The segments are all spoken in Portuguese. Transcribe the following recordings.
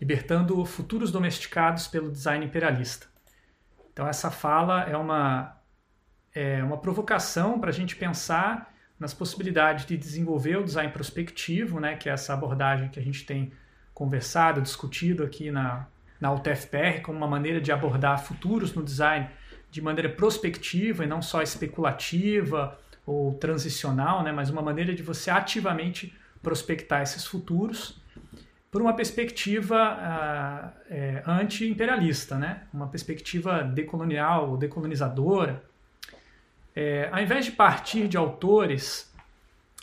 libertando futuros domesticados pelo design imperialista. Então essa fala é uma, é uma provocação para a gente pensar nas possibilidades de desenvolver o design prospectivo, né, que é essa abordagem que a gente tem conversado, discutido aqui na, na UTFPR, como uma maneira de abordar futuros no design de maneira prospectiva e não só especulativa ou transicional, né, mas uma maneira de você ativamente prospectar esses futuros por uma perspectiva uh, é, anti-imperialista, né? uma perspectiva decolonial, decolonizadora. É, ao invés de partir de autores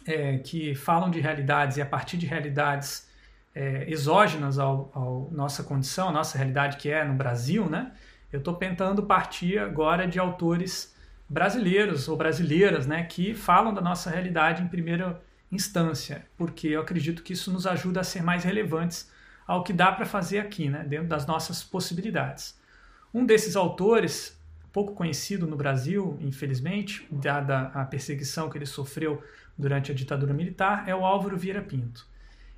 é, que falam de realidades e a partir de realidades é, exógenas à nossa condição, a nossa realidade que é no Brasil, né? eu estou tentando partir agora de autores brasileiros ou brasileiras né? que falam da nossa realidade em primeira instância, porque eu acredito que isso nos ajuda a ser mais relevantes ao que dá para fazer aqui, né, dentro das nossas possibilidades. Um desses autores, pouco conhecido no Brasil, infelizmente, dada a perseguição que ele sofreu durante a ditadura militar, é o Álvaro Vieira Pinto.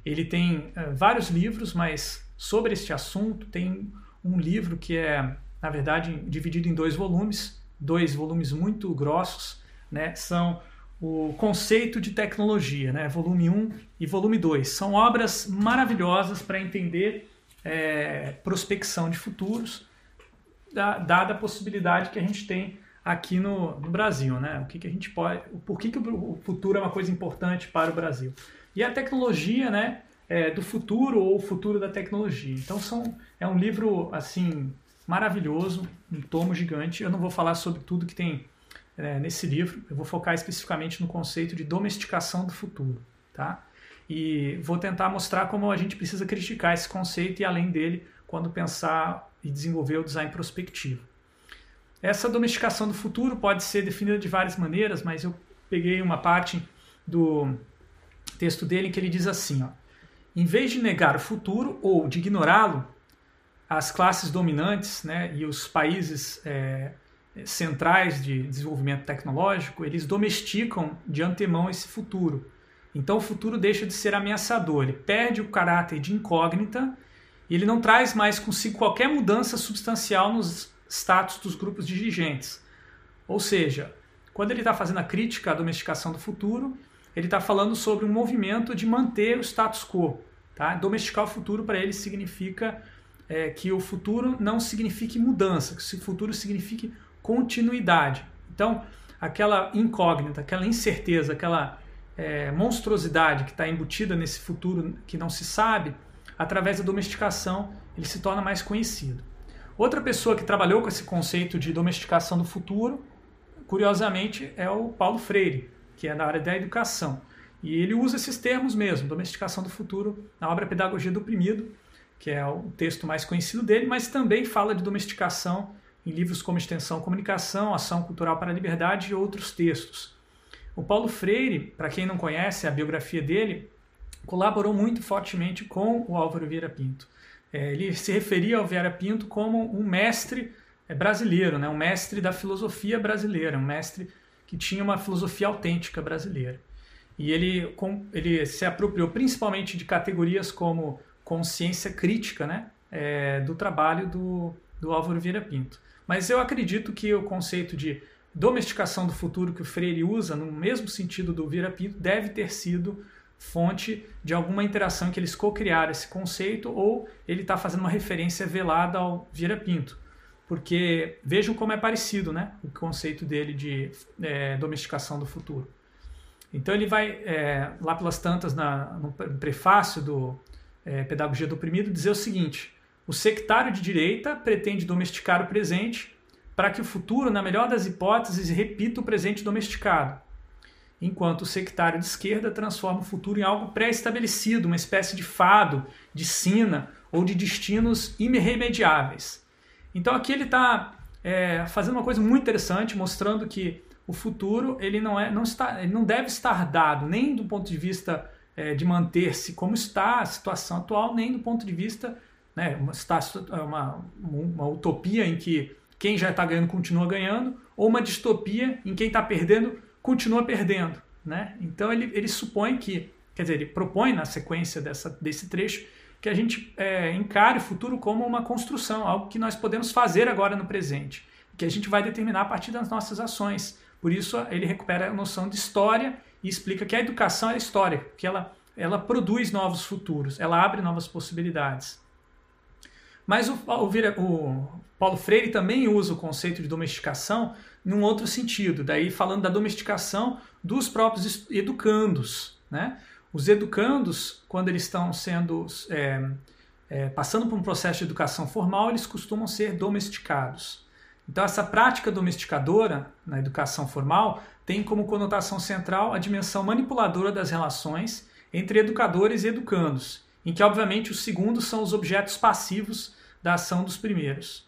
Ele tem uh, vários livros, mas sobre este assunto tem um livro que é, na verdade, dividido em dois volumes, dois volumes muito grossos, né? São o conceito de tecnologia, né? volume 1 e volume 2. São obras maravilhosas para entender é, prospecção de futuros, da, dada a possibilidade que a gente tem aqui no, no Brasil. Né? O que, que a gente pode, por que, que o futuro é uma coisa importante para o Brasil. E a tecnologia né, é, do futuro ou o futuro da tecnologia. Então são, é um livro assim maravilhoso, um tomo gigante. Eu não vou falar sobre tudo que tem é, nesse livro. Eu vou focar especificamente no conceito de domesticação do futuro, tá? E vou tentar mostrar como a gente precisa criticar esse conceito e além dele quando pensar e desenvolver o design prospectivo. Essa domesticação do futuro pode ser definida de várias maneiras, mas eu peguei uma parte do texto dele que ele diz assim, ó, em vez de negar o futuro ou de ignorá-lo, as classes dominantes né, e os países é, centrais de desenvolvimento tecnológico, eles domesticam de antemão esse futuro. Então o futuro deixa de ser ameaçador, ele perde o caráter de incógnita e ele não traz mais consigo qualquer mudança substancial nos status dos grupos dirigentes. Ou seja, quando ele está fazendo a crítica à domesticação do futuro, ele está falando sobre um movimento de manter o status quo. Tá? Domesticar o futuro para ele significa é, que o futuro não signifique mudança, que o futuro signifique continuidade. Então, aquela incógnita, aquela incerteza, aquela é, monstruosidade que está embutida nesse futuro que não se sabe, através da domesticação ele se torna mais conhecido. Outra pessoa que trabalhou com esse conceito de domesticação do futuro, curiosamente, é o Paulo Freire, que é na área da educação. E ele usa esses termos mesmo, domesticação do futuro, na obra Pedagogia do Oprimido, que é o texto mais conhecido dele, mas também fala de domesticação em livros como Extensão Comunicação, Ação Cultural para a Liberdade e outros textos. O Paulo Freire, para quem não conhece a biografia dele, colaborou muito fortemente com o Álvaro Vieira Pinto. É, ele se referia ao Vieira Pinto como um mestre é, brasileiro, né? um mestre da filosofia brasileira, um mestre que tinha uma filosofia autêntica brasileira. E ele, ele se apropriou principalmente de categorias como consciência crítica né? É, do trabalho do, do Álvaro Vieira Pinto. Mas eu acredito que o conceito de domesticação do futuro que o Freire usa, no mesmo sentido do Vira Pinto, deve ter sido fonte de alguma interação que eles co-criaram esse conceito ou ele está fazendo uma referência velada ao Vira Pinto. Porque vejam como é parecido né, o conceito dele de é, domesticação do futuro. Então ele vai, é, lá pelas tantas, na, no prefácio do é, Pedagogia do Oprimido, dizer o seguinte: o sectário de direita pretende domesticar o presente para que o futuro, na melhor das hipóteses, repita o presente domesticado, enquanto o sectário de esquerda transforma o futuro em algo pré-estabelecido, uma espécie de fado, de sina ou de destinos irremediáveis. Então aqui ele está é, fazendo uma coisa muito interessante, mostrando que o futuro ele não, é, não, está, ele não deve estar dado nem do ponto de vista é, de manter-se como está a situação atual, nem do ponto de vista né, uma, é uma, uma utopia em que quem já está ganhando continua ganhando, ou uma distopia em quem está perdendo continua perdendo. Né? Então ele, ele supõe que, quer dizer, ele propõe na sequência dessa, desse trecho que a gente é, encare o futuro como uma construção, algo que nós podemos fazer agora no presente, que a gente vai determinar a partir das nossas ações. Por isso ele recupera a noção de história e explica que a educação é história, que ela, ela produz novos futuros, ela abre novas possibilidades. Mas o, o, o Paulo Freire também usa o conceito de domesticação num outro sentido, daí falando da domesticação dos próprios educandos. Né? Os educandos, quando eles estão sendo é, é, passando por um processo de educação formal, eles costumam ser domesticados. Então, essa prática domesticadora na educação formal tem como conotação central a dimensão manipuladora das relações entre educadores e educandos, em que, obviamente, os segundos são os objetos passivos da ação dos primeiros.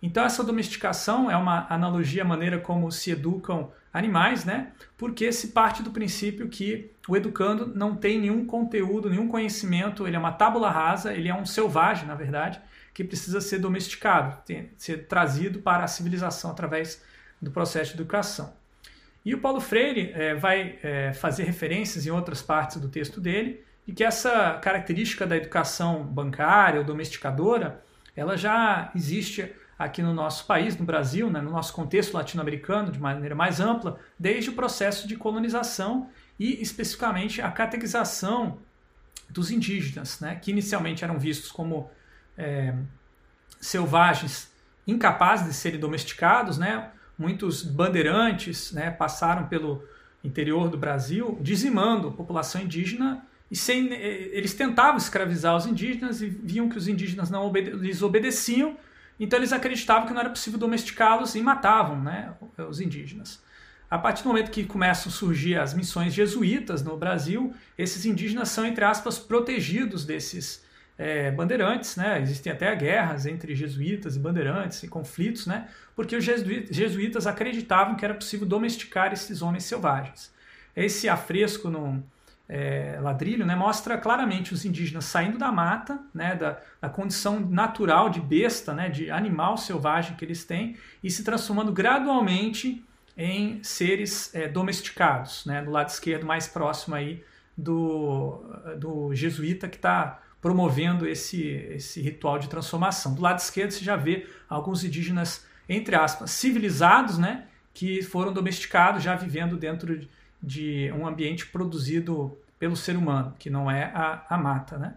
Então, essa domesticação é uma analogia à maneira como se educam animais, né? Porque se parte do princípio que o educando não tem nenhum conteúdo, nenhum conhecimento, ele é uma tábula rasa, ele é um selvagem, na verdade, que precisa ser domesticado, ser trazido para a civilização através do processo de educação. E o Paulo Freire é, vai é, fazer referências em outras partes do texto dele, e que essa característica da educação bancária ou domesticadora, ela já existe aqui no nosso país, no Brasil, né, no nosso contexto latino-americano, de maneira mais ampla, desde o processo de colonização e especificamente a catequização dos indígenas, né, que inicialmente eram vistos como é, selvagens incapazes de serem domesticados, né, muitos bandeirantes né, passaram pelo interior do Brasil dizimando a população indígena e sem, eles tentavam escravizar os indígenas e viam que os indígenas não obede lhes obedeciam então eles acreditavam que não era possível domesticá-los e matavam né, os indígenas. A partir do momento que começam a surgir as missões jesuítas no Brasil, esses indígenas são, entre aspas, protegidos desses é, bandeirantes. Né? Existem até guerras entre jesuítas e bandeirantes e conflitos, né? porque os jesuítas acreditavam que era possível domesticar esses homens selvagens. Esse afresco no, é, ladrilho, né, mostra claramente os indígenas saindo da mata, né, da, da, condição natural de besta, né, de animal selvagem que eles têm, e se transformando gradualmente em seres é, domesticados. Né, do lado esquerdo, mais próximo aí do, do jesuíta que está promovendo esse, esse ritual de transformação. Do lado esquerdo você já vê alguns indígenas, entre aspas, civilizados, né, que foram domesticados, já vivendo dentro de de um ambiente produzido pelo ser humano, que não é a, a mata. Né?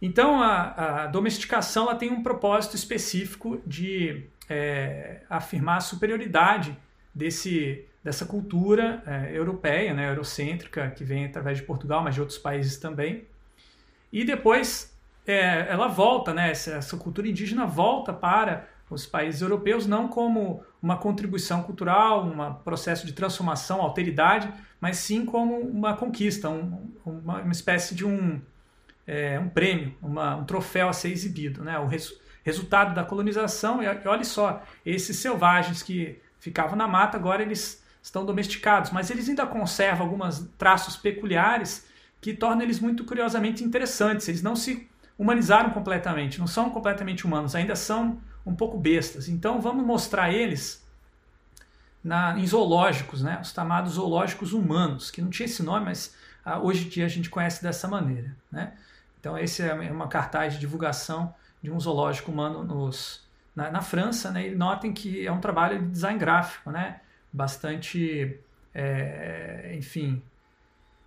Então, a, a domesticação ela tem um propósito específico de é, afirmar a superioridade desse, dessa cultura é, europeia, né, eurocêntrica, que vem através de Portugal, mas de outros países também. E depois é, ela volta, né, essa, essa cultura indígena volta para os países europeus, não como uma contribuição cultural, um processo de transformação, alteridade, mas sim como uma conquista, um, uma, uma, espécie de um, é, um prêmio, uma, um troféu a ser exibido. Né? O res, resultado da colonização, e olha só, esses selvagens que ficavam na mata, agora eles estão domesticados, mas eles ainda conservam alguns traços peculiares que tornam eles muito curiosamente interessantes. Eles não se humanizaram completamente, não são completamente humanos, ainda são um pouco bestas. Então vamos mostrar eles na, em zoológicos, né? os chamados zoológicos humanos, que não tinha esse nome, mas ah, hoje em dia a gente conhece dessa maneira. Né? Então esse é uma cartaz de divulgação de um zoológico humano nos, na, na França, né? e notem que é um trabalho de design gráfico, né? bastante, é, enfim,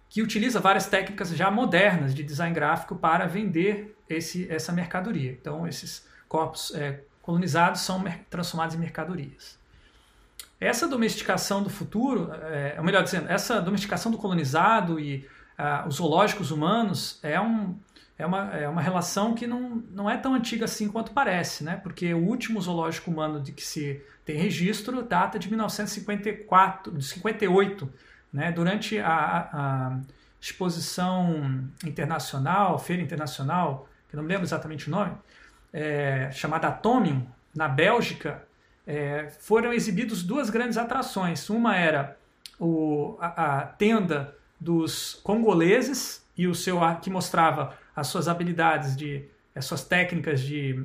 que utiliza várias técnicas já modernas de design gráfico para vender esse, essa mercadoria. Então esses corpos é, colonizados são transformados em mercadorias. Essa domesticação do futuro, é, ou melhor dizendo, essa domesticação do colonizado e ah, os zoológicos humanos é, um, é, uma, é uma relação que não, não é tão antiga assim quanto parece, né? porque o último zoológico humano de que se tem registro data de 1954, de 58, né? durante a, a exposição internacional, feira internacional, que eu não me lembro exatamente o nome, é, chamada Atomium, na Bélgica, é, foram exibidos duas grandes atrações. Uma era o, a, a, tenda dos congoleses e o seu que mostrava as suas habilidades de as suas técnicas de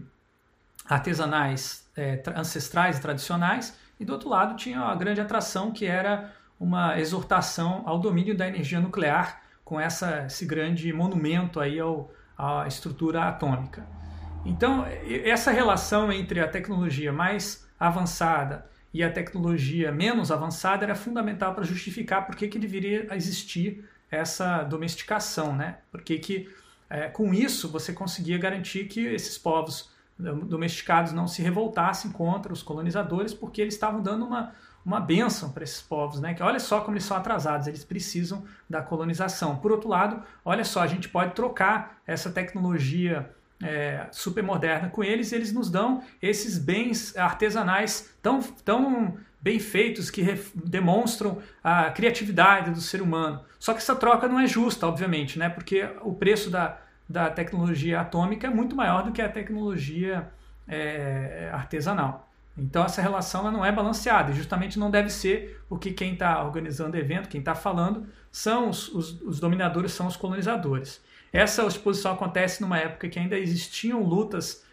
artesanais é, ancestrais e tradicionais e do outro lado tinha a grande atração que era uma exortação ao domínio da energia nuclear com essa, esse grande monumento aí ao, a estrutura atômica. Então, essa relação entre a tecnologia mais avançada e a tecnologia menos avançada era fundamental para justificar por que, que deveria existir essa domesticação, né? Porque que é, com isso você conseguia garantir que esses povos domesticados não se revoltassem contra os colonizadores, porque eles estavam dando uma, uma benção para esses povos, né? Que olha só como eles são atrasados, eles precisam da colonização. Por outro lado, olha só, a gente pode trocar essa tecnologia é, super moderna com eles, eles nos dão esses bens artesanais tão, tão bem feitos que demonstram a criatividade do ser humano. Só que essa troca não é justa, obviamente, né? Porque o preço da, da tecnologia atômica é muito maior do que a tecnologia é, artesanal. Então essa relação não é balanceada e justamente não deve ser porque quem está organizando o evento, quem está falando, são os, os, os, dominadores, são os colonizadores. Essa exposição acontece numa época que ainda existiam lutas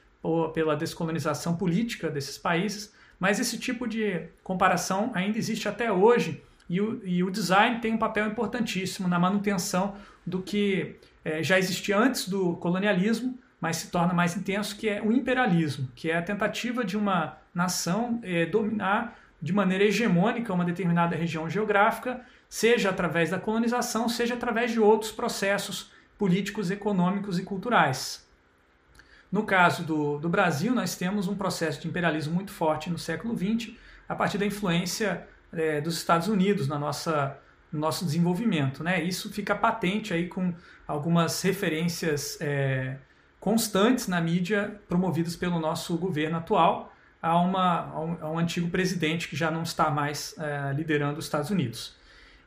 pela descolonização política desses países, mas esse tipo de comparação ainda existe até hoje e o, e o design tem um papel importantíssimo na manutenção do que é, já existia antes do colonialismo, mas se torna mais intenso, que é o imperialismo, que é a tentativa de uma nação é, dominar de maneira hegemônica uma determinada região geográfica, seja através da colonização, seja através de outros processos políticos, econômicos e culturais. No caso do, do Brasil, nós temos um processo de imperialismo muito forte no século XX, a partir da influência é, dos Estados Unidos na nossa, no nosso desenvolvimento. Né? Isso fica patente aí com algumas referências é, constantes na mídia promovidas pelo nosso governo atual, a, uma, a, um, a um antigo presidente que já não está mais é, liderando os Estados Unidos.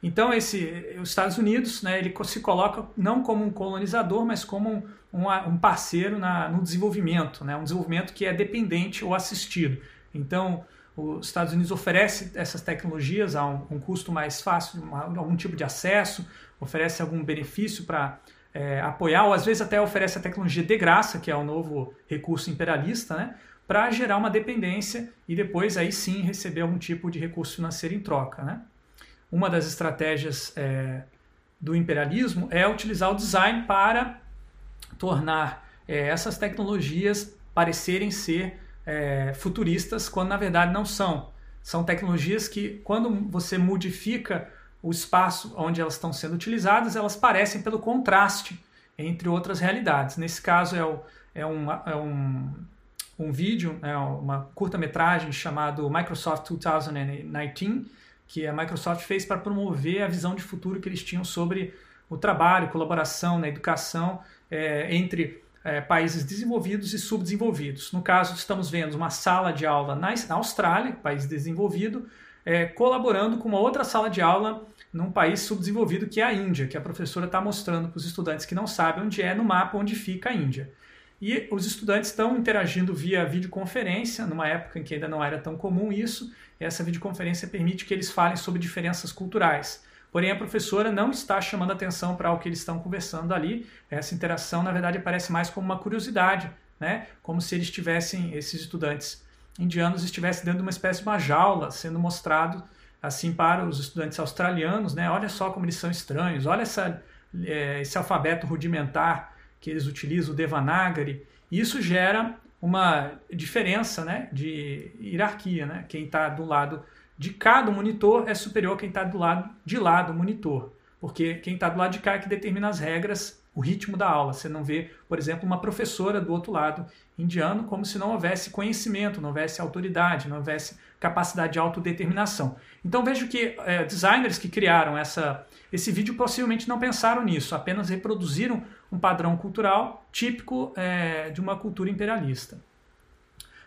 Então, esse, os Estados Unidos né, ele se coloca não como um colonizador, mas como um, um, parceiro na, no desenvolvimento, né, um desenvolvimento que é dependente ou assistido. Então, os Estados Unidos oferece essas tecnologias a um, um custo mais fácil, uma, algum tipo de acesso, oferece algum benefício para é, apoiar, ou às vezes até oferece a tecnologia de graça, que é o novo recurso imperialista, né? para gerar uma dependência e depois aí sim receber algum tipo de recurso financeiro em troca. Né? Uma das estratégias é, do imperialismo é utilizar o design para tornar é, essas tecnologias parecerem ser é, futuristas quando na verdade não são. São tecnologias que, quando você modifica o espaço onde elas estão sendo utilizadas, elas parecem pelo contraste entre outras realidades. Nesse caso é, o, é, um, é um, um vídeo, é uma curta-metragem chamado Microsoft 2019, que a Microsoft fez para promover a visão de futuro que eles tinham sobre o trabalho, colaboração na educação é, entre é, países desenvolvidos e subdesenvolvidos. No caso, estamos vendo uma sala de aula na, na Austrália, país desenvolvido, é, colaborando com uma outra sala de aula num país subdesenvolvido que é a Índia, que a professora está mostrando para os estudantes que não sabem onde é no mapa onde fica a Índia. E os estudantes estão interagindo via videoconferência, numa época em que ainda não era tão comum isso. Essa videoconferência permite que eles falem sobre diferenças culturais. Porém, a professora não está chamando atenção para o que eles estão conversando ali. Essa interação, na verdade, parece mais como uma curiosidade, né? como se eles tivessem, esses estudantes indianos estivessem dentro de uma espécie de uma jaula, sendo mostrado assim para os estudantes australianos, né? Olha só como eles são estranhos, olha essa, é, esse alfabeto rudimentar que eles utilizam o Devanagari, isso gera uma diferença né, de hierarquia. Né? Quem está do lado de cá do monitor é superior a quem está do lado de lá do monitor, porque quem está do lado de cá é que determina as regras, o ritmo da aula. Você não vê, por exemplo, uma professora do outro lado indiano como se não houvesse conhecimento, não houvesse autoridade, não houvesse capacidade de autodeterminação. Então vejo que é, designers que criaram essa, esse vídeo possivelmente não pensaram nisso, apenas reproduziram um padrão cultural típico é, de uma cultura imperialista.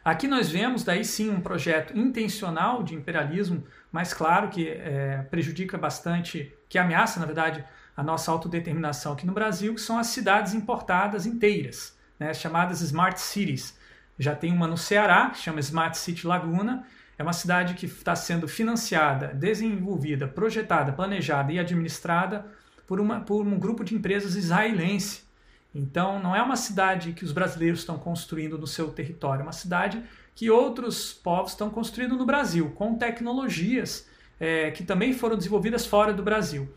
Aqui nós vemos daí sim um projeto intencional de imperialismo, mas claro que é, prejudica bastante, que ameaça na verdade a nossa autodeterminação aqui no Brasil, que são as cidades importadas inteiras, né, chamadas Smart Cities. Já tem uma no Ceará, que chama Smart City Laguna, é uma cidade que está sendo financiada, desenvolvida, projetada, planejada e administrada por, uma, por um grupo de empresas israelense. Então, não é uma cidade que os brasileiros estão construindo no seu território, é uma cidade que outros povos estão construindo no Brasil, com tecnologias é, que também foram desenvolvidas fora do Brasil.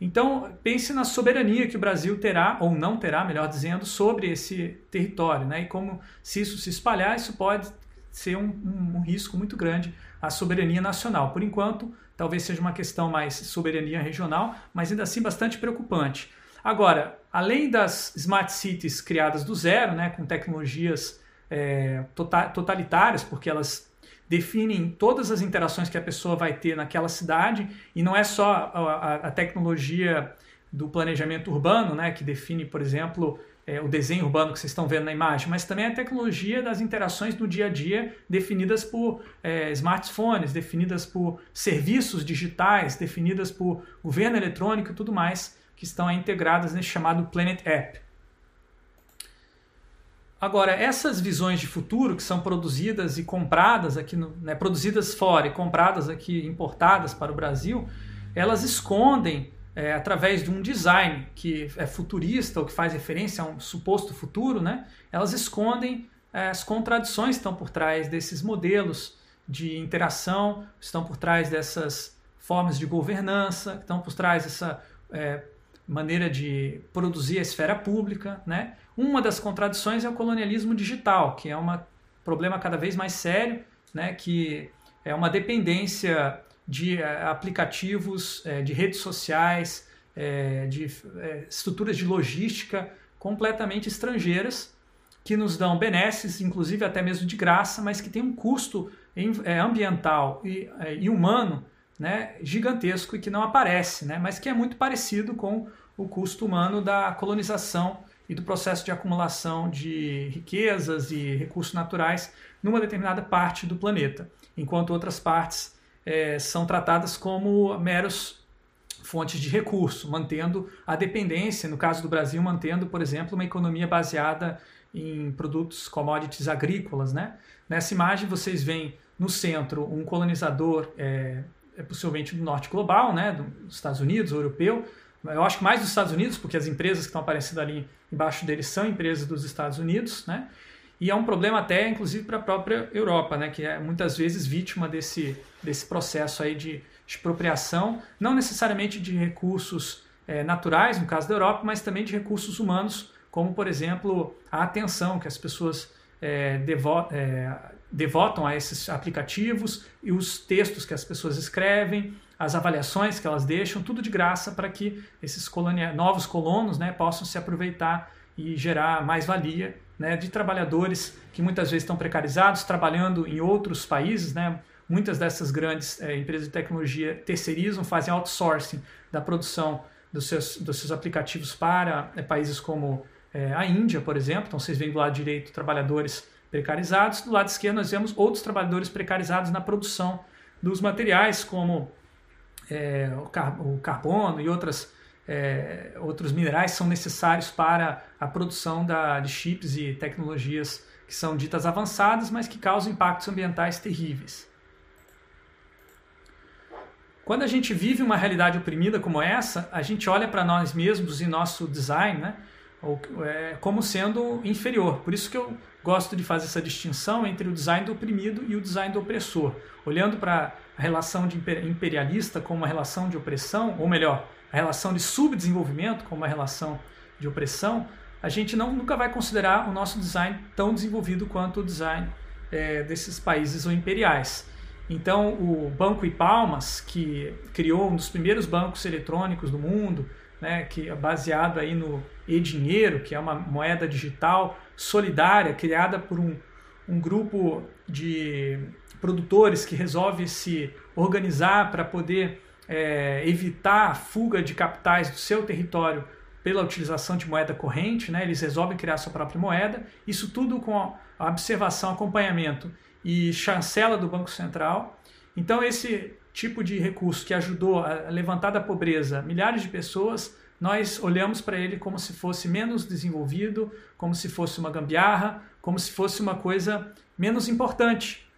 Então, pense na soberania que o Brasil terá, ou não terá, melhor dizendo, sobre esse território. Né? E como, se isso se espalhar, isso pode ser um, um, um risco muito grande à soberania nacional. Por enquanto, talvez seja uma questão mais soberania regional, mas ainda assim bastante preocupante. Agora, além das smart cities criadas do zero, né, com tecnologias é, tota-, totalitárias, porque elas definem todas as interações que a pessoa vai ter naquela cidade e não é só a, a tecnologia do planejamento urbano, né, que define, por exemplo, é, o desenho urbano que vocês estão vendo na imagem, mas também a tecnologia das interações do dia a dia definidas por é, smartphones, definidas por serviços digitais, definidas por governo eletrônico e tudo mais que estão integradas nesse chamado Planet App. Agora, essas visões de futuro que são produzidas e compradas aqui, no, né, produzidas fora e compradas aqui, importadas para o Brasil, elas escondem, é, através de um design que é futurista ou que faz referência a um suposto futuro, né, elas escondem é, as contradições que estão por trás desses modelos de interação, estão por trás dessas formas de governança, estão por trás dessa é, maneira de produzir a esfera pública, né? Uma das contradições é o colonialismo digital, que é um problema cada vez mais sério, né? Que é uma dependência de eh, aplicativos, eh, de redes sociais, eh, de estruturas de logística completamente estrangeiras que nos dão benesses, inclusive até mesmo de graça, mas que tem um custo ambiental e, humano né, gigantesco e que não aparece, né, mas que é muito parecido com o custo humano da colonização e do processo de acumulação de riquezas e recursos naturais numa determinada parte do planeta, enquanto outras partes é, são tratadas como meros fontes de recurso, mantendo a dependência, no caso do Brasil, mantendo, por exemplo, uma economia baseada em produtos commodities agrícolas. Né? Nessa imagem vocês veem no centro um colonizador, é, é possivelmente do norte global, né, dos Estados Unidos, europeu, eu acho que mais dos Estados Unidos, porque as empresas que estão aparecendo ali embaixo deles são empresas dos Estados Unidos, né? E é um problema até, inclusive, para a própria Europa, né? Que é muitas vezes vítima desse, desse processo aí de expropriação, não necessariamente de recursos é, naturais, no caso da Europa, mas também de recursos humanos, como, por exemplo, a atenção que as pessoas é, devo, é, devotam a esses aplicativos e os textos que as pessoas escrevem, as avaliações que elas deixam, tudo de graça para que esses colonia, novos colonos né, possam se aproveitar e gerar mais valia né, de trabalhadores que muitas vezes estão precarizados, trabalhando em outros países. Né? Muitas dessas grandes é, empresas de tecnologia terceirizam, fazem outsourcing da produção dos seus, dos seus aplicativos para é, países como é, a Índia, por exemplo. Então vocês veem do lado direito trabalhadores precarizados, do lado esquerdo nós vemos outros trabalhadores precarizados na produção dos materiais, como é, o, car o, carbono e outras, é, outros minerais são necessários para a produção da, de chips e tecnologias que são ditas avançadas, mas que causam impactos ambientais terríveis. Quando a gente vive uma realidade oprimida como essa, a gente olha para nós mesmos e nosso design né, é, como sendo inferior. Por isso que eu gosto de fazer essa distinção entre o design do oprimido e o design do opressor. Olhando para a relação de imperialista como uma relação de opressão, ou melhor, a relação de subdesenvolvimento como uma relação de opressão, a gente não, nunca vai considerar o nosso design tão desenvolvido quanto o design é, desses países ou imperiais. Então, o Banco Palmas, que criou um dos primeiros bancos eletrônicos do mundo, né, que é baseado aí no e-dinheiro, que é uma moeda digital solidária criada por um, um grupo de produtores que resolve se organizar para poder é, evitar a fuga de capitais do seu território pela utilização de moeda corrente, né? eles resolvem criar sua própria moeda, isso tudo com a observação, acompanhamento e chancela do Banco Central. Então, esse tipo de recurso que ajudou a levantar da pobreza milhares de pessoas, nós olhamos para ele como se fosse menos desenvolvido, como se fosse uma gambiarra, como se fosse uma coisa menos importante.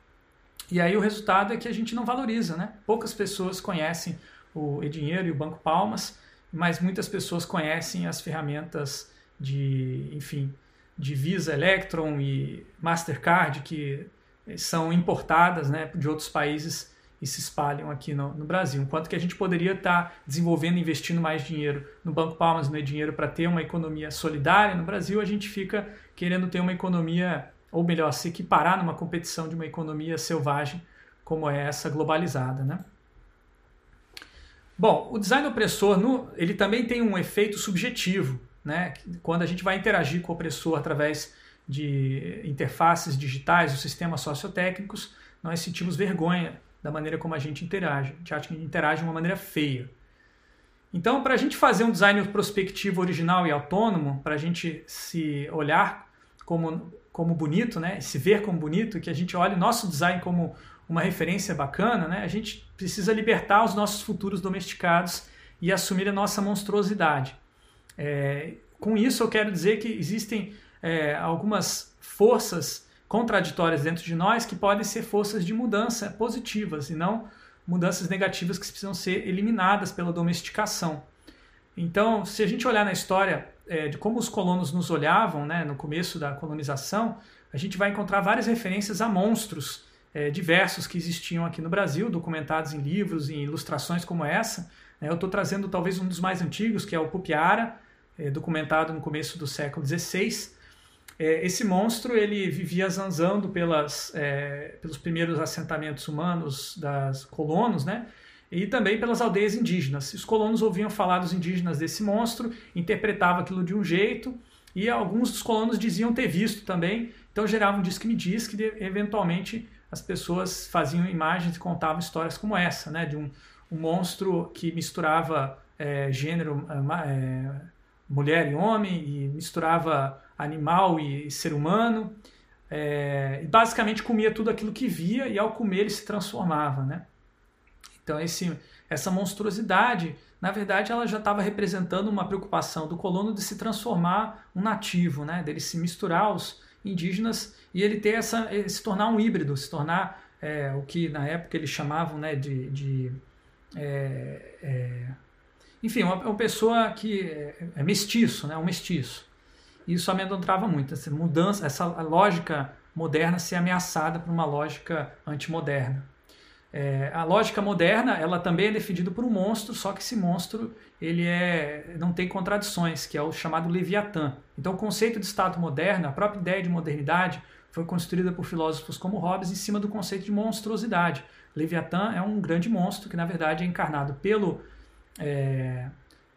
E aí o resultado é que a gente não valoriza, né? Poucas pessoas conhecem o e-dinheiro e o Banco Palmas, mas muitas pessoas conhecem as ferramentas de, enfim, de Visa, Electron e Mastercard que são importadas, né, de outros países e se espalham aqui no, no Brasil. Enquanto que a gente poderia estar tá desenvolvendo, investindo mais dinheiro no Banco Palmas, no dinheiro para ter uma economia solidária no Brasil, a gente fica querendo ter uma economia, ou melhor, se equiparar numa competição de uma economia selvagem como é essa globalizada, né? Bom, o design opressor no, ele também tem um efeito subjetivo, né? Quando a gente vai interagir com o opressor através de interfaces digitais, os sistemas sociotécnicos, nós sentimos vergonha da maneira como a gente interage. A gente acha que interage de uma maneira feia. Então, para a gente fazer um design prospectivo original e autônomo, para a gente se olhar como, como bonito, né? se ver como bonito, que a gente olhe nosso design como uma referência bacana, né? a gente precisa libertar os nossos futuros domesticados e assumir a nossa monstruosidade. É, com isso, eu quero dizer que existem é, algumas forças contraditórias dentro de nós que podem ser forças de mudança positivas e não mudanças negativas que precisam ser eliminadas pela domesticação. Então, se a gente olhar na história é, de como os colonos nos olhavam né, no começo da colonização, a gente vai encontrar várias referências a monstros é, diversos que existiam aqui no Brasil, documentados em livros e ilustrações como essa. Né. Eu estou trazendo talvez um dos mais antigos, que é o Pupiara, é, documentado no começo do século XVI, é, esse monstro ele vivia zanzando pelas, é, pelos primeiros assentamentos humanos das colonos, né? E também pelas aldeias indígenas. Os colonos ouviam falar dos indígenas desse monstro, interpretavam aquilo de um jeito, e alguns dos colonos diziam ter visto também, então gerava um diz-que-me-diz que eventualmente as pessoas faziam imagens e contavam histórias como essa, né? De um, um monstro que misturava é, gênero, é, mulher e homem, e misturava animal e ser humano. É, e basicamente comia tudo aquilo que via e ao comer ele se transformava, né? Então esse, essa monstruosidade, na verdade, ela já estava representando uma preocupação do colono de se transformar um nativo, né? Dele se misturar aos indígenas e ele ter essa, se tornar um híbrido, se tornar é, o que na época eles chamavam, né? De, de é, é enfim, uma, uma, pessoa que é, é mestiço, né? Um mestiço. Isso amedrontava muito, essa mudança, essa lógica moderna ser ameaçada por uma lógica antimoderna. É, a lógica moderna ela também é defendida por um monstro, só que esse monstro ele é, não tem contradições, que é o chamado Leviatã. Então o conceito de Estado moderno, a própria ideia de modernidade, foi construída por filósofos como Hobbes em cima do conceito de monstruosidade. Leviatã é um grande monstro que na verdade é encarnado pelo é,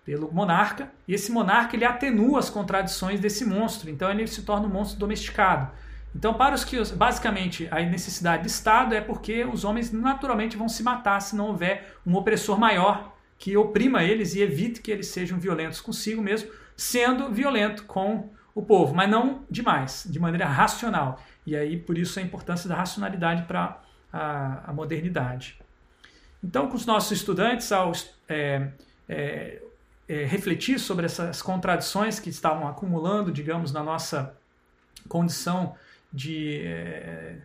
pelo monarca, e esse monarca ele atenua as contradições desse monstro, então ele se torna um monstro domesticado. Então, para os que basicamente a necessidade de Estado é porque os homens naturalmente vão se matar se não houver um opressor maior que oprima eles e evite que eles sejam violentos consigo mesmo, sendo violento com o povo, mas não demais, de maneira racional. E aí, por isso, a importância da racionalidade para a, a, modernidade. Então, com os nossos estudantes, ao é, é, é, refletir sobre essas contradições que estavam acumulando, digamos, na nossa condição de, é,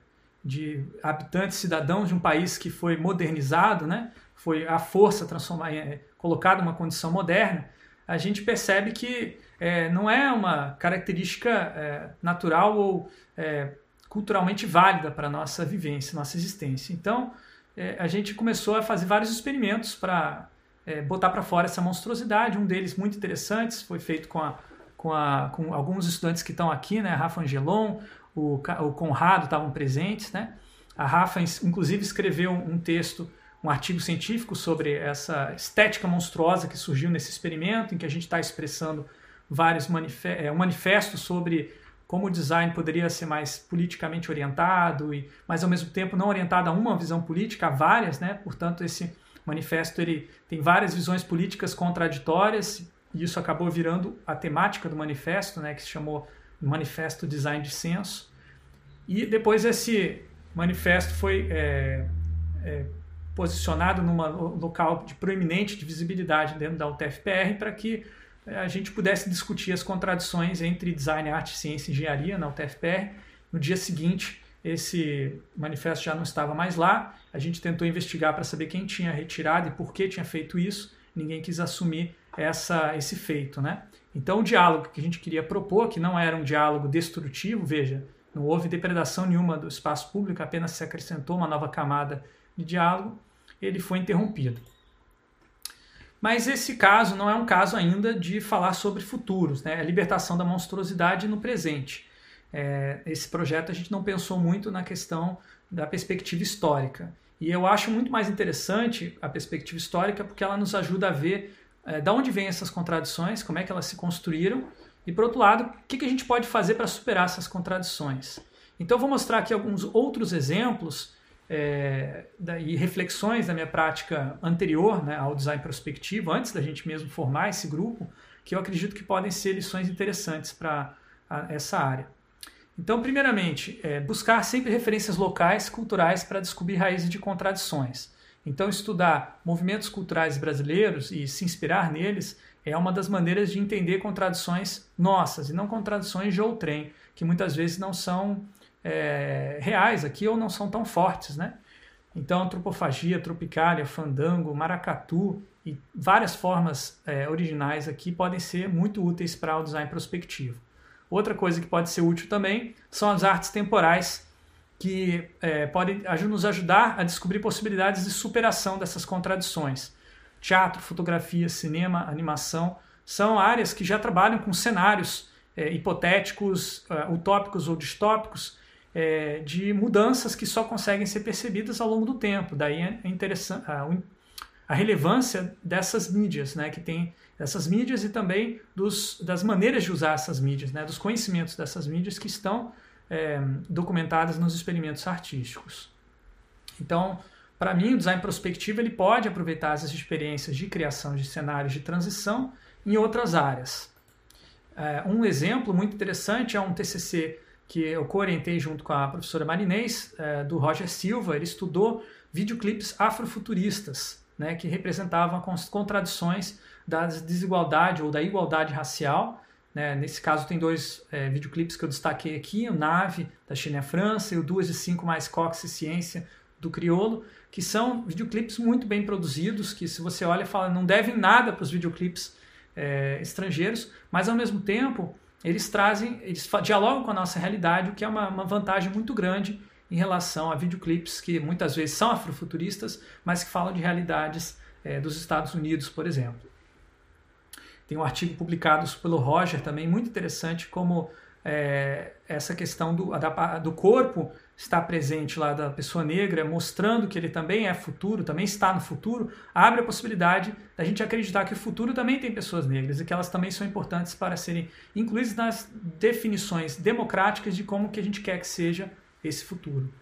de habitantes, cidadãos de um país que foi modernizado, né? foi a força transformar, é, colocada numa condição moderna, a gente percebe que é, não é uma característica é, natural ou culturalmente válida para a nossa vivência, nossa existência. Então, a gente começou a fazer vários experimentos para botar para fora essa monstruosidade. Um deles muito interessantes foi feito com, a, com, a, com alguns estudantes que estão aqui, né? Rafa Angelon, o, o Conrado estavam presentes, né? A Rafa, inclusive, escreveu um texto, um artigo científico sobre essa estética monstruosa que surgiu nesse experimento, em que a gente está expressando vários manifestos, é, um manifesto sobre como o design poderia ser mais politicamente orientado, e, mas ao mesmo tempo não orientado a uma visão política, a várias, né? Portanto, esse manifesto ele tem várias visões políticas contraditórias e isso acabou virando a temática do manifesto, né, que se chamou Manifesto Design de Senso. E depois esse manifesto foi é, é, posicionado num local de proeminente de visibilidade dentro da UTFPR para que é, a gente pudesse discutir as contradições entre design, arte, ciência e engenharia na UTFPR. No dia seguinte, esse manifesto já não estava mais lá. A gente tentou investigar para saber quem tinha retirado e por que tinha feito isso. Ninguém quis assumir essa, esse feito, né? Então o diálogo que a gente queria propor, que não era um diálogo destrutivo, veja, não houve depredação nenhuma do espaço público, apenas se acrescentou uma nova camada de diálogo, ele foi interrompido. Mas esse caso não é um caso ainda de falar sobre futuros, né? a libertação da monstruosidade no presente. É, esse projeto a gente não pensou muito na questão da perspectiva histórica. E eu acho muito mais interessante a perspectiva histórica porque ela nos ajuda a ver é, de onde vêm essas contradições, como é que elas se construíram, e por outro lado, o que, que a gente pode fazer para superar essas contradições. Então eu vou mostrar aqui alguns outros exemplos é, e reflexões da minha prática anterior né, ao design prospectivo, antes da gente mesmo formar esse grupo, que eu acredito que podem ser lições interessantes para essa área. Então, primeiramente, é, buscar sempre referências locais, culturais, para descobrir raízes de contradições. Então, estudar movimentos culturais brasileiros e se inspirar neles é uma das maneiras de entender contradições nossas e não contradições de outrem, que muitas vezes não são é, reais aqui ou não são tão fortes, né? Então, antropofagia, tropicália, fandango, maracatu e várias formas é, originais aqui podem ser muito úteis para o design prospectivo. Outra coisa que pode ser útil também são as artes temporais, que é, podem nos ajudar a descobrir possibilidades de superação dessas contradições. Teatro, fotografia, cinema, animação são áreas que já trabalham com cenários é, hipotéticos, uh, utópicos ou distópicos, é, de mudanças que só conseguem ser percebidas ao longo do tempo. Daí é interessante a, a relevância dessas mídias, né, que tem dessas mídias e também dos, das maneiras de usar essas mídias, né, dos conhecimentos dessas mídias que estão é, documentadas nos experimentos artísticos. Então, para mim, o design prospectivo ele pode aproveitar essas experiências de criação de cenários de transição em outras áreas. É, um exemplo muito interessante é um TCC que eu co-orientei junto com a professora Marinês, é, do Roger Silva. Ele estudou videoclipes afrofuturistas, né, que representavam as contradições da desigualdade ou da igualdade racial. Né? Nesse caso, tem dois é, videoclipes que eu destaquei aqui: o Nave, da China França, e o Duas de Cinco Mais Cox e Ciência, do Criolo, que são videoclipes muito bem produzidos, que se você olha fala não devem nada para os videoclipes é, estrangeiros, mas ao mesmo tempo eles trazem, eles dialogam com a nossa realidade, o que é uma, uma vantagem muito grande em relação a videoclipes que muitas vezes são afrofuturistas, mas que falam de realidades é, dos Estados Unidos, por exemplo. Tem um artigo publicado pelo Roger também, muito interessante, como é, essa questão do, da, do corpo está presente lá da pessoa negra, mostrando que ele também é futuro, também está no futuro, abre a possibilidade da gente acreditar que o futuro também tem pessoas negras e que elas também são importantes para serem incluídas nas definições democráticas de como que a gente quer que seja esse futuro.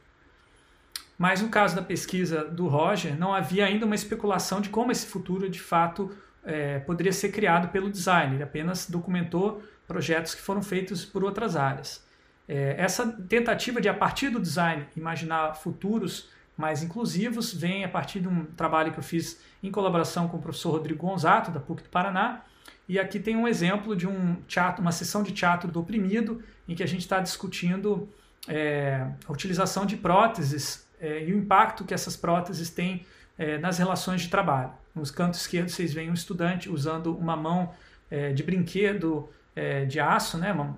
Mas no caso da pesquisa do Roger, não havia ainda uma especulação de como esse futuro de fato é, poderia ser criado pelo design, ele apenas documentou projetos que foram feitos por outras áreas. É, essa tentativa de, a partir do design, imaginar futuros mais inclusivos vem a partir de um trabalho que eu fiz em colaboração com o professor Rodrigo Gonzato, da PUC do Paraná. E aqui tem um exemplo de um teatro, uma sessão de teatro do oprimido, em que a gente está discutindo é, a utilização de próteses é, e o impacto que essas próteses têm é, nas relações de trabalho. No canto esquerdo vocês veem um estudante usando uma mão é, de brinquedo é, de aço, né, uma,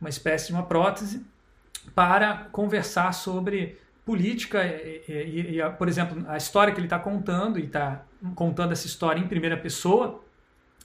uma espécie de uma prótese, para conversar sobre política e, e, e, por exemplo, a história que ele está contando, e está contando essa história em primeira pessoa,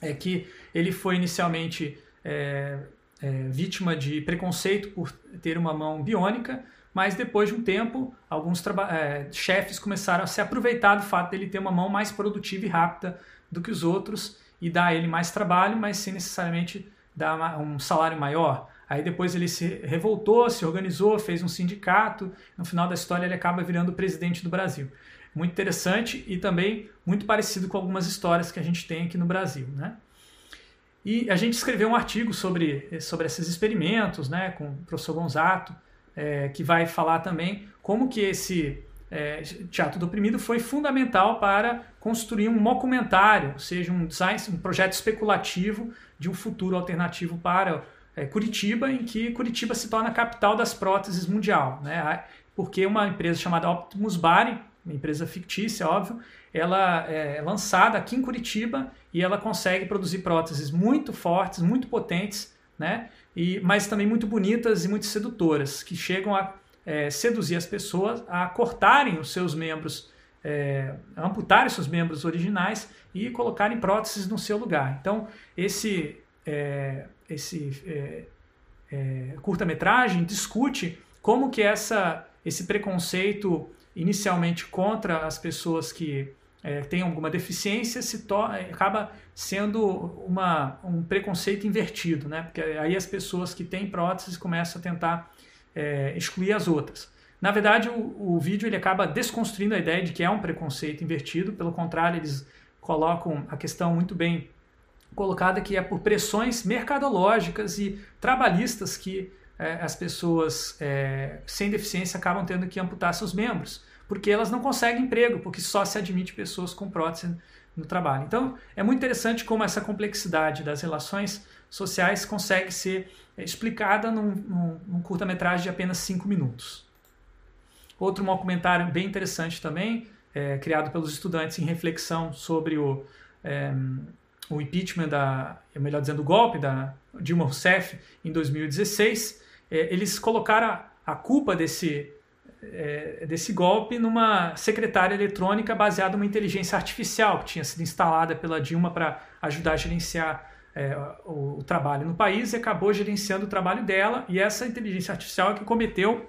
é que ele foi inicialmente é, é, vítima de preconceito por ter uma mão biônica, mas depois de um tempo, alguns é, chefes começaram a se aproveitar do fato dele ter uma mão mais produtiva e rápida do que os outros e dar a ele mais trabalho, mas sem necessariamente dar um salário maior. Aí depois ele se revoltou, se organizou, fez um sindicato. No final da história ele acaba virando presidente do Brasil. Muito interessante e também muito parecido com algumas histórias que a gente tem aqui no Brasil, né? E a gente escreveu um artigo sobre, sobre esses experimentos, né, com o professor Gonzato, é, que vai falar também como que esse é, teatro do oprimido foi fundamental para construir um documentário, ou seja, um design, um projeto especulativo de um futuro alternativo para é, Curitiba, em que Curitiba se torna a capital das próteses mundial, né? Porque uma empresa chamada Optimus Bari, uma empresa fictícia, óbvio, ela é lançada aqui em Curitiba e ela consegue produzir próteses muito fortes, muito potentes, né? E, mas também muito bonitas e muito sedutoras, que chegam a é, seduzir as pessoas a cortarem os seus membros é, amputarem seus membros originais e colocarem próteses no seu lugar. Então, esse, é, esse é, é curta-metragem discute como que essa, esse preconceito inicialmente contra as pessoas que é, têm alguma deficiência se acaba sendo uma, um preconceito invertido, né? porque aí as pessoas que têm próteses começam a tentar é, excluir as outras. Na verdade, o, o vídeo ele acaba desconstruindo a ideia de que é um preconceito invertido, pelo contrário, eles colocam a questão muito bem colocada que é por pressões mercadológicas e trabalhistas que é, as pessoas é, sem deficiência acabam tendo que amputar seus membros, porque elas não conseguem emprego, porque só se admite pessoas com prótese no trabalho. Então, é muito interessante como essa complexidade das relações sociais consegue ser explicada num, num, num curta-metragem de apenas 5 minutos. Outro documentário bem interessante também, é, criado pelos estudantes em reflexão sobre o, é, o impeachment, da, melhor dizendo, o golpe da Dilma Rousseff em 2016. É, eles colocaram a, a culpa desse, é, desse golpe numa secretária eletrônica baseada numa inteligência artificial que tinha sido instalada pela Dilma para ajudar a gerenciar é, o, o, trabalho no país e acabou gerenciando o trabalho dela. E essa inteligência artificial é que cometeu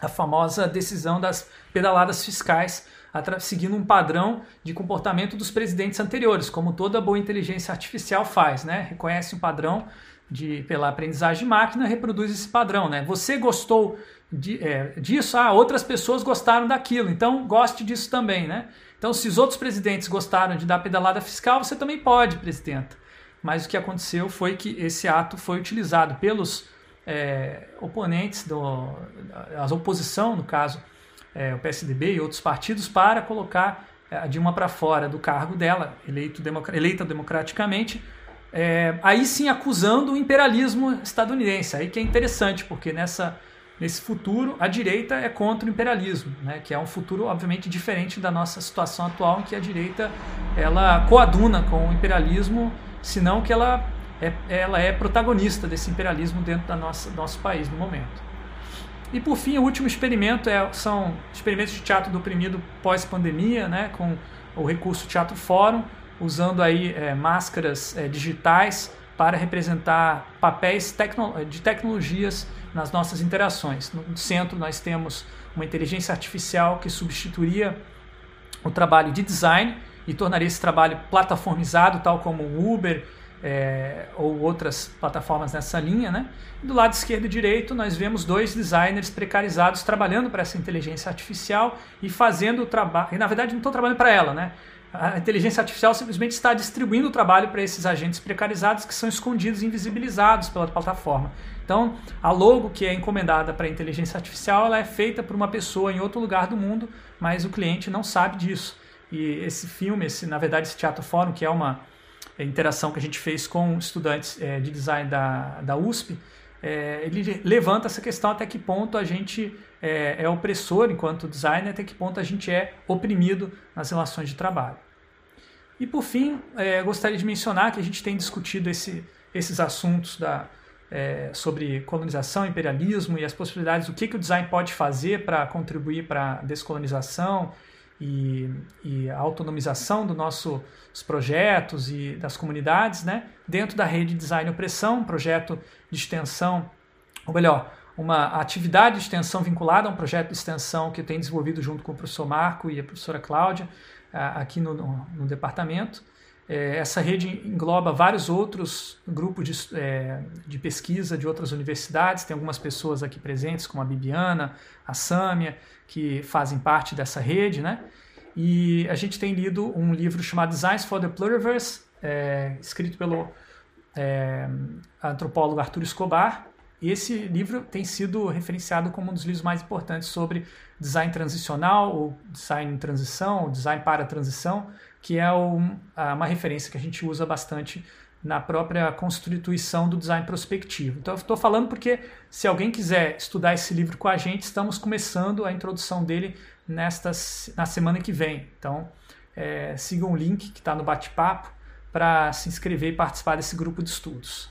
a famosa decisão das pedaladas fiscais, seguindo um padrão de comportamento dos presidentes anteriores, como toda boa inteligência artificial faz, né? Reconhece um padrão de, pela aprendizagem de máquina, reproduz esse padrão, né? Você gostou de, é, disso, ah, outras pessoas gostaram daquilo, então goste disso também, né? Então, se os outros presidentes gostaram de dar pedalada fiscal, você também pode, presidenta. Mas o que aconteceu foi que esse ato foi utilizado pelos é, oponentes, do, a oposição, no caso, é, o PSDB e outros partidos, para colocar é, a Dilma para fora do cargo dela, eleito, eleita democraticamente, é, aí sim acusando o imperialismo estadunidense. Aí que é interessante, porque nessa, nesse futuro a direita é contra o imperialismo, né, que é um futuro obviamente diferente da nossa situação atual, em que a direita ela coaduna com o imperialismo, senão que ela é, ela é protagonista desse imperialismo dentro da nossa, do nosso país no momento. E por fim, o último experimento é, são experimentos de teatro do oprimido pós-pandemia, né, com o recurso Teatro Fórum, usando aí é, máscaras é, digitais para representar papéis tecno de tecnologias nas nossas interações. No centro nós temos uma inteligência artificial que substituiria o trabalho de design e tornaria esse trabalho plataformizado, tal como o Uber é, ou outras plataformas nessa linha, né? Do lado esquerdo e direito nós vemos dois designers precarizados trabalhando para essa inteligência artificial e fazendo o trabalho. Na verdade não estão trabalhando para ela, né? A inteligência artificial simplesmente está distribuindo o trabalho para esses agentes precarizados que são escondidos e invisibilizados pela plataforma. Então, a logo que é encomendada para a inteligência artificial, ela é feita por uma pessoa em outro lugar do mundo, mas o cliente não sabe disso. E esse filme, esse, na verdade, esse Teatro Fórum, que é uma é, interação que a gente fez com estudantes é, de design da, da USP, é, ele levanta essa questão até que ponto a gente é, é, opressor enquanto designer, até que ponto a gente é oprimido nas relações de trabalho. E por fim, é, gostaria de mencionar que a gente tem discutido esse, esses assuntos da, é, sobre colonização, imperialismo e as possibilidades, o que, que o design pode fazer para contribuir para a descolonização e, e a autonomização dos nossos projetos e das comunidades, né? dentro da rede Design Opressão, projeto de extensão, ou melhor, uma atividade de extensão vinculada a um projeto de extensão que tenho desenvolvido junto com o professor Marco e a professora Cláudia, aqui no, no, no departamento. É, essa rede engloba vários outros grupos de, é, de, pesquisa de outras universidades, tem algumas pessoas aqui presentes, como a Bibiana, a Sâmia, que fazem parte dessa rede, né? E a gente tem lido um livro chamado Designs for the Pluriverse, é, escrito pelo antropólogo Arthur Escobar. E esse livro tem sido referenciado como um dos livros mais importantes sobre design transicional, ou design em transição, ou design para transição, que é um, uma referência que a gente usa bastante na própria constituição do design prospectivo. Então, eu estou falando porque, se alguém quiser estudar esse livro com a gente, estamos começando a introdução dele nesta, na semana que vem. Então, é, sigam o link que está no bate-papo para se inscrever e participar desse grupo de estudos.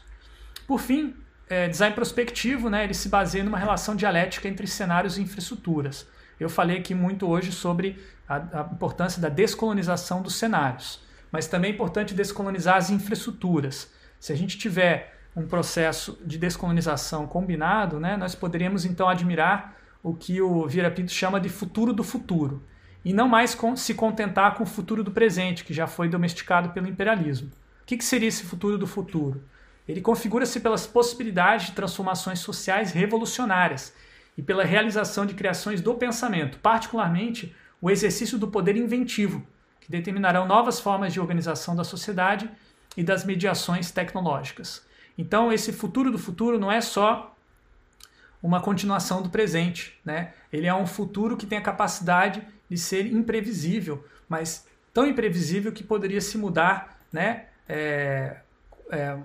Por fim, é, design prospectivo, né, ele se baseia numa relação dialética entre cenários e infraestruturas. eu falei aqui muito hoje sobre a, a importância da descolonização dos cenários, mas também é importante descolonizar as infraestruturas. Se a gente tiver um processo de descolonização combinado, né, nós poderíamos então admirar o que o Vieira Pinto chama de futuro do futuro, e não mais com, se contentar com o futuro do presente, que já foi domesticado pelo imperialismo. O que, que seria esse futuro do futuro? Ele configura-se pelas possibilidades de transformações sociais revolucionárias e pela realização de criações do pensamento, particularmente o exercício do poder inventivo, que determinarão novas formas de organização da sociedade e das mediações tecnológicas. Então, esse futuro do futuro não é só uma continuação do presente, né? Ele é um futuro que tem a capacidade de ser imprevisível, mas tão imprevisível que poderia se mudar, né? É, é,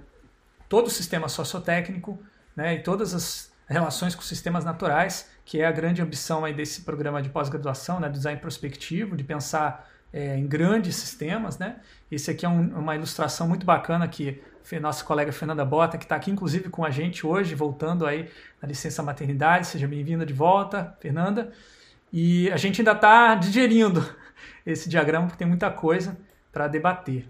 todo o sistema sociotécnico, né? E todas as relações com sistemas naturais, que é a grande ambição aí desse programa de pós-graduação, né? Design prospectivo, de pensar é, em grandes sistemas, né? Esse aqui é um, uma ilustração muito bacana que nossa colega Fernanda Bota, que está aqui inclusive com a gente hoje, voltando aí na licença maternidade. Seja bem-vinda de volta, Fernanda. E a gente ainda está digerindo esse diagrama, porque tem muita coisa para debater.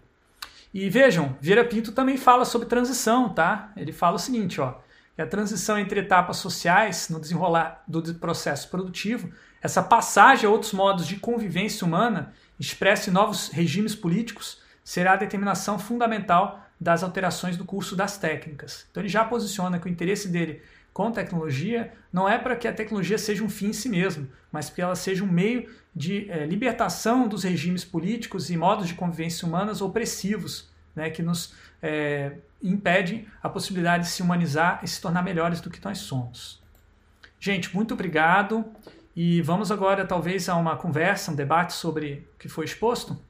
E vejam, Vieira Pinto também fala sobre transição, tá? Ele fala o seguinte, ó, que a transição entre etapas sociais no desenrolar do processo produtivo, essa passagem a outros modos de convivência humana, expressa em novos regimes políticos, será a determinação fundamental das alterações do curso das técnicas. Então ele já posiciona que o interesse dele com tecnologia não é para que a tecnologia seja um fim em si mesmo, mas que ela seja um meio de é, libertação dos regimes políticos e modos de convivência humanas opressivos, né, que nos é, impedem a possibilidade de se humanizar e se tornar melhores do que nós somos. Gente, muito obrigado e vamos agora talvez a uma conversa, um debate sobre o que foi exposto.